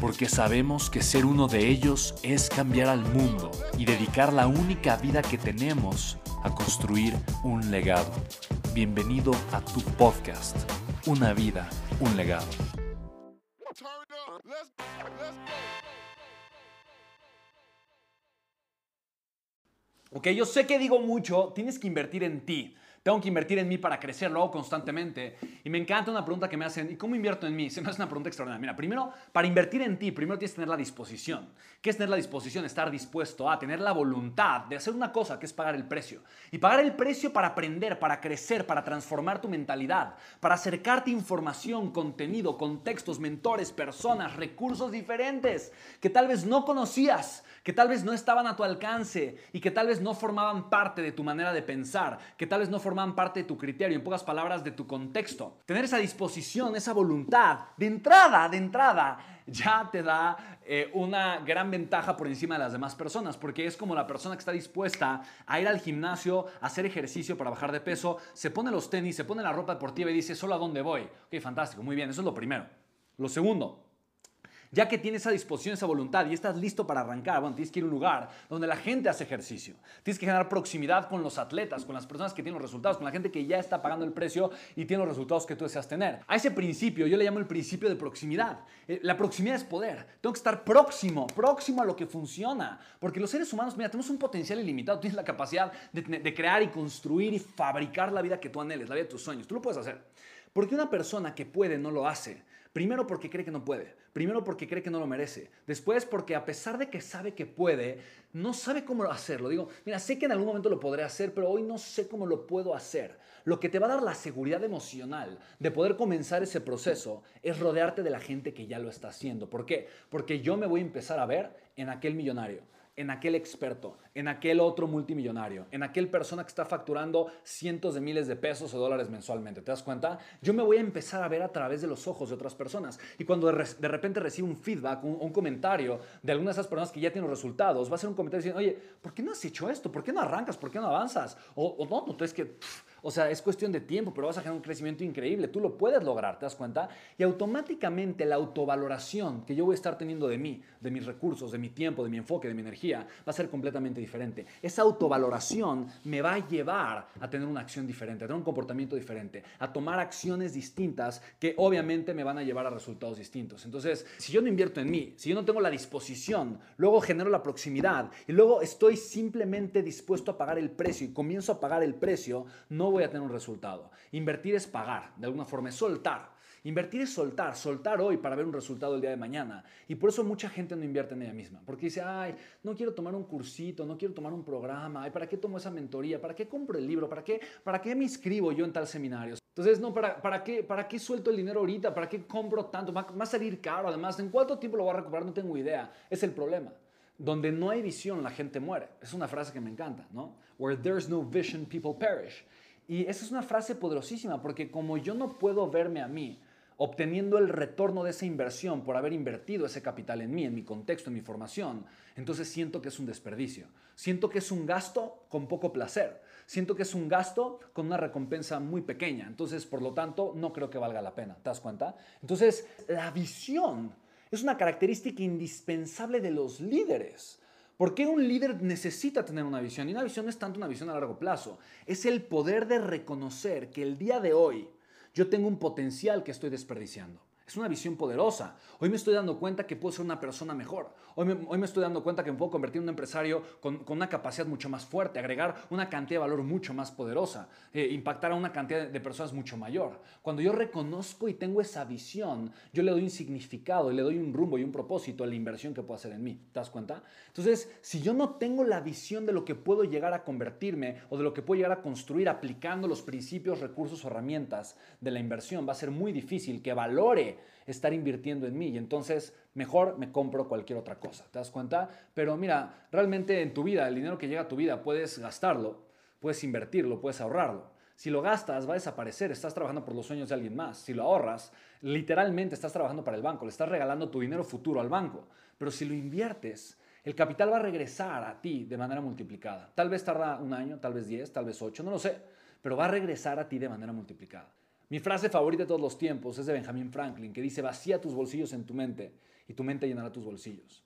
porque sabemos que ser uno de ellos es cambiar al mundo y dedicar la única vida que tenemos a construir un legado. Bienvenido a tu podcast, Una vida, un legado. Ok, yo sé que digo mucho, tienes que invertir en ti. Tengo que invertir en mí para crecer, lo hago constantemente. Y me encanta una pregunta que me hacen, ¿y cómo invierto en mí? Se me hace una pregunta extraordinaria. Mira, primero, para invertir en ti, primero tienes que tener la disposición. ¿Qué es tener la disposición? Estar dispuesto a tener la voluntad de hacer una cosa, que es pagar el precio. Y pagar el precio para aprender, para crecer, para transformar tu mentalidad, para acercarte información, contenido, contextos, mentores, personas, recursos diferentes que tal vez no conocías, que tal vez no estaban a tu alcance y que tal vez no formaban parte de tu manera de pensar, que tal vez no formaban parte de tu criterio, en pocas palabras, de tu contexto. Tener esa disposición, esa voluntad, de entrada, de entrada, ya te da eh, una gran ventaja por encima de las demás personas, porque es como la persona que está dispuesta a ir al gimnasio, a hacer ejercicio para bajar de peso, se pone los tenis, se pone la ropa deportiva y dice, solo a dónde voy. Ok, fantástico, muy bien, eso es lo primero. Lo segundo, ya que tienes esa disposición, esa voluntad y estás listo para arrancar, bueno, tienes que ir a un lugar donde la gente hace ejercicio. Tienes que generar proximidad con los atletas, con las personas que tienen los resultados, con la gente que ya está pagando el precio y tiene los resultados que tú deseas tener. A ese principio yo le llamo el principio de proximidad. Eh, la proximidad es poder. Tengo que estar próximo, próximo a lo que funciona. Porque los seres humanos, mira, tenemos un potencial ilimitado. Tienes la capacidad de, crear y construir y fabricar la vida que tú anheles, la vida de tus sueños. Tú lo puedes hacer. Porque una persona que puede no lo hace. Primero porque cree que no puede. Primero porque cree que no lo merece. Después porque a pesar de que sabe que puede, no sabe cómo hacerlo. Digo, mira, sé que en algún momento lo podré hacer, pero hoy no sé cómo lo puedo hacer. Lo que te va a dar la seguridad emocional de poder comenzar ese proceso es rodearte de la gente que ya lo está haciendo. ¿Por qué? Porque yo me voy a empezar a ver en aquel millonario en aquel experto, en aquel otro multimillonario, en aquel persona que está facturando cientos de miles de pesos o dólares mensualmente. ¿Te das cuenta? Yo me voy a empezar a ver a través de los ojos de otras personas. Y cuando de repente recibo un feedback, un, comentario de alguna de esas personas que ya tienen resultados, va a ser un comentario diciendo, oye, ¿por qué no has hecho esto? ¿Por qué no arrancas? ¿Por qué no avanzas? O, no, no, es que... O sea, es cuestión de tiempo, pero vas a generar un crecimiento increíble. Tú lo puedes lograr, ¿te das cuenta? Y automáticamente la autovaloración que yo voy a estar teniendo de mí, de mis recursos, de mi tiempo, de mi enfoque, de mi energía, va a ser completamente diferente. Esa autovaloración me va a llevar a tener una acción diferente, a tener un comportamiento diferente, a tomar acciones distintas que obviamente me van a llevar a resultados distintos. Entonces, si yo no invierto en mí, si yo no tengo la disposición, luego genero la proximidad y luego estoy simplemente dispuesto a pagar el precio y comienzo a pagar el precio, no voy a tener un resultado. Invertir es pagar, de alguna forma, es soltar. Invertir es soltar, soltar hoy para ver un resultado el día de mañana. Y por eso mucha gente no invierte en ella misma. Porque dice, ay, no quiero tomar un cursito, no quiero tomar un programa, ay, ¿para qué tomo esa mentoría? ¿Para qué compro el libro? ¿Para qué, para qué me inscribo yo en tal seminario? Entonces, no, ¿para, para, qué, ¿para qué suelto el dinero ahorita? ¿Para qué compro tanto? Va, va a salir caro, además. ¿En cuánto tiempo lo voy a recuperar? No tengo idea. Es el problema. Donde no hay visión, la gente muere. Es una frase que me encanta, ¿no? Where there's no vision, people perish. Y esa es una frase poderosísima porque como yo no puedo verme a mí obteniendo el retorno de esa inversión por haber invertido ese capital en mí, en mi contexto, en mi formación, entonces siento que es un desperdicio. Siento que es un gasto con poco placer. Siento que es un gasto con una recompensa muy pequeña. Entonces, por lo tanto, no creo que valga la pena. ¿Te das cuenta? Entonces, la visión es una característica indispensable de los líderes. ¿Por qué un líder necesita tener una visión? Y una visión no es tanto una visión a largo plazo, es el poder de reconocer que el día de hoy yo tengo un potencial que estoy desperdiciando. Es una visión poderosa. Hoy me estoy dando cuenta que puedo ser una persona mejor. Hoy me, estoy dando cuenta que me puedo convertir en un empresario con, con, una capacidad mucho más fuerte, agregar una cantidad de valor mucho más poderosa, eh, impactar a una cantidad de personas mucho mayor. Cuando yo reconozco y tengo esa visión, yo le doy un significado y le doy un rumbo y un propósito a la inversión que puedo hacer en mí. ¿Te das cuenta? Entonces, si yo no tengo la visión de lo que puedo llegar a convertirme o de lo que puedo llegar a construir aplicando los principios, recursos o herramientas de la inversión, va a ser muy difícil que valore estar invirtiendo en mí y entonces mejor me compro cualquier otra cosa. ¿Te das cuenta? Pero mira, realmente en tu vida, el dinero que llega a tu vida, puedes gastarlo, puedes invertirlo, puedes ahorrarlo. Si lo gastas, va a desaparecer. Estás trabajando por los sueños de alguien más. Si lo ahorras, literalmente estás trabajando para el banco. Le estás regalando tu dinero futuro al banco. Pero si lo inviertes, el capital va a regresar a ti de manera multiplicada. Tal vez tarda un año, tal vez diez, tal vez ocho, no lo sé. Pero va a regresar a ti de manera multiplicada. Mi frase favorita de todos los tiempos es de Benjamin Franklin, que dice, vacía tus bolsillos en tu mente y tu mente llenará tus bolsillos.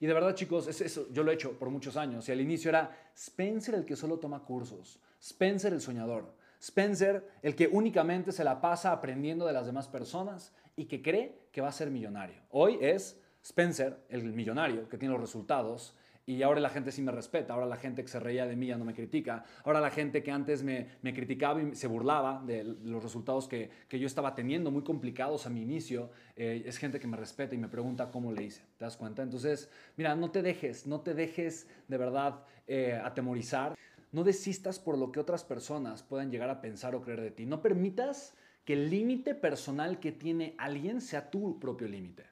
Y de verdad, chicos, es eso. yo lo he hecho por muchos años. Y al inicio era Spencer el que solo toma cursos, Spencer el soñador, Spencer el que únicamente se la pasa aprendiendo de las demás personas y que cree que va a ser millonario. Hoy es Spencer el millonario que tiene los resultados y ahora la gente sí me respeta, ahora la gente que se reía de mí ya no me critica, ahora la gente que antes me, me criticaba y se burlaba de los resultados que, que, yo estaba teniendo, muy complicados a mi inicio, eh, es gente que me respeta y me pregunta cómo le hice, ¿te das cuenta? Entonces, mira, no te dejes, no te dejes de verdad eh, atemorizar, no desistas por lo que otras personas puedan llegar a pensar o creer de ti, no permitas que el límite personal que tiene alguien sea tu propio límite,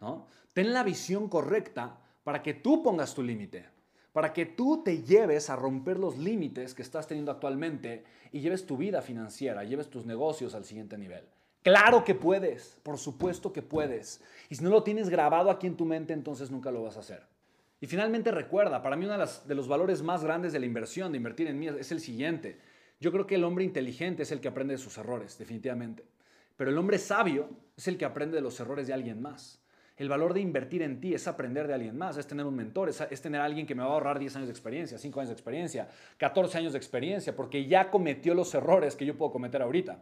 ¿no? Ten la visión correcta para que tú pongas tu límite, para que tú te lleves a romper los límites que estás teniendo actualmente y lleves tu vida financiera, lleves tus negocios al siguiente nivel. Claro que puedes, por supuesto que puedes. Y si no lo tienes grabado aquí en tu mente, entonces nunca lo vas a hacer. Y finalmente recuerda, para mí uno de, de los valores más grandes de la inversión, de invertir en mí, es el siguiente. Yo creo que el hombre inteligente es el que aprende de sus errores, definitivamente. Pero el hombre sabio es el que aprende de los errores de alguien más. El valor de invertir en ti es aprender de alguien más, es tener un mentor, es, tener alguien que me va a ahorrar 10 años de experiencia, 5 años de experiencia, 14 años de experiencia, porque ya cometió los errores que yo puedo cometer ahorita.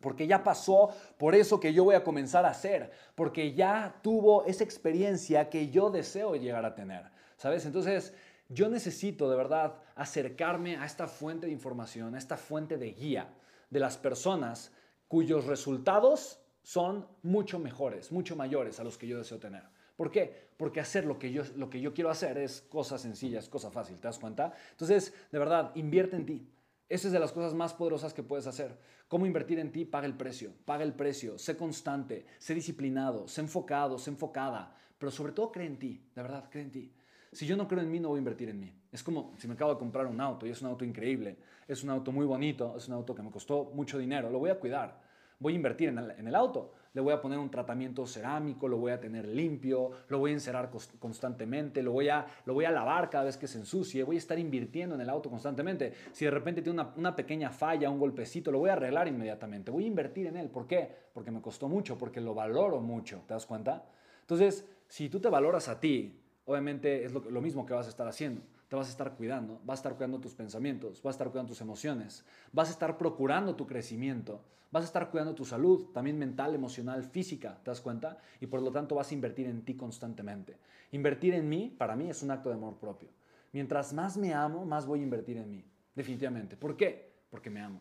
Porque ya pasó por eso que yo voy a comenzar a hacer, porque ya tuvo esa experiencia que yo deseo llegar a tener. ¿Sabes? Entonces, yo necesito de verdad acercarme a esta fuente de información, a esta fuente de guía de las personas cuyos resultados son mucho mejores, mucho mayores a los que yo deseo tener. ¿Por qué? Porque hacer lo que yo, lo que yo quiero hacer es cosa sencilla, es cosa fácil, ¿te das cuenta? Entonces, de verdad, invierte en ti. Esa es de las cosas más poderosas que puedes hacer. ¿Cómo invertir en ti? Paga el precio, paga el precio, sé constante, sé disciplinado, sé enfocado, sé enfocada, pero sobre todo cree en ti, de verdad, cree en ti. Si yo no creo en mí, no voy a invertir en mí. Es como si me acabo de comprar un auto y es un auto increíble, es un auto muy bonito, es un auto que me costó mucho dinero, lo voy a cuidar voy a invertir en el, auto. Le voy a poner un tratamiento cerámico, lo voy a tener limpio, lo voy a encerar constantemente, lo voy, a, lo voy a lavar cada vez que se ensucie, voy a estar invirtiendo en el auto constantemente. Si de repente tiene una, pequeña falla, un golpecito, lo voy a arreglar inmediatamente. Voy a invertir en él. ¿Por qué? Porque me costó mucho, porque lo valoro mucho. ¿Te das cuenta? Entonces, si tú te valoras a ti, obviamente es lo mismo que vas a estar haciendo te vas a estar cuidando, vas a estar cuidando tus pensamientos, vas a estar cuidando tus emociones, vas a estar procurando tu crecimiento, vas a estar cuidando tu salud, también mental, emocional, física, ¿te das cuenta? Y por lo tanto vas a invertir en ti constantemente. Invertir en mí, para mí, es un acto de amor propio. Mientras más me amo, más voy a invertir en mí, definitivamente. ¿Por qué? Porque me amo.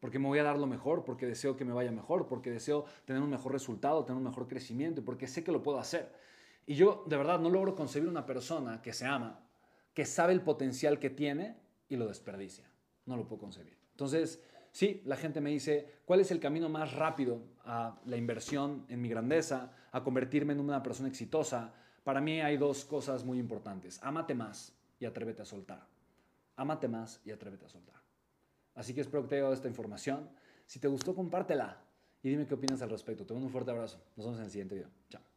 Porque me voy a dar lo mejor, porque deseo que me vaya mejor, porque deseo tener un mejor resultado, tener un mejor crecimiento, porque sé que lo puedo hacer. Y yo de verdad no logro concebir una persona que se ama, que sabe el potencial que tiene y lo desperdicia. No lo puedo concebir. Entonces, sí, la gente me dice, ¿cuál es el camino más rápido a la inversión en mi grandeza, a convertirme en una persona exitosa? Para mí hay dos cosas muy importantes. Ámate más y atrévete a soltar. Ámate más y atrévete a soltar. Así que espero que te haya dado esta información. Si te gustó, compártela y dime qué opinas al respecto. Te mando un fuerte abrazo. Nos vemos en el siguiente video. Chao.